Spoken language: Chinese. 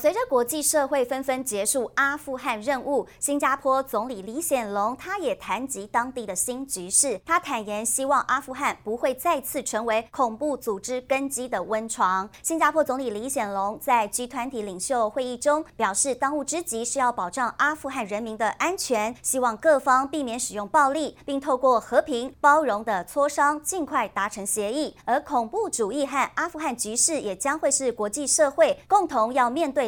随着国际社会纷纷结束阿富汗任务，新加坡总理李显龙他也谈及当地的新局势。他坦言，希望阿富汗不会再次成为恐怖组织根基的温床。新加坡总理李显龙在 G 团体领袖会议中表示，当务之急是要保障阿富汗人民的安全，希望各方避免使用暴力，并透过和平包容的磋商尽快达成协议。而恐怖主义和阿富汗局势也将会是国际社会共同要面对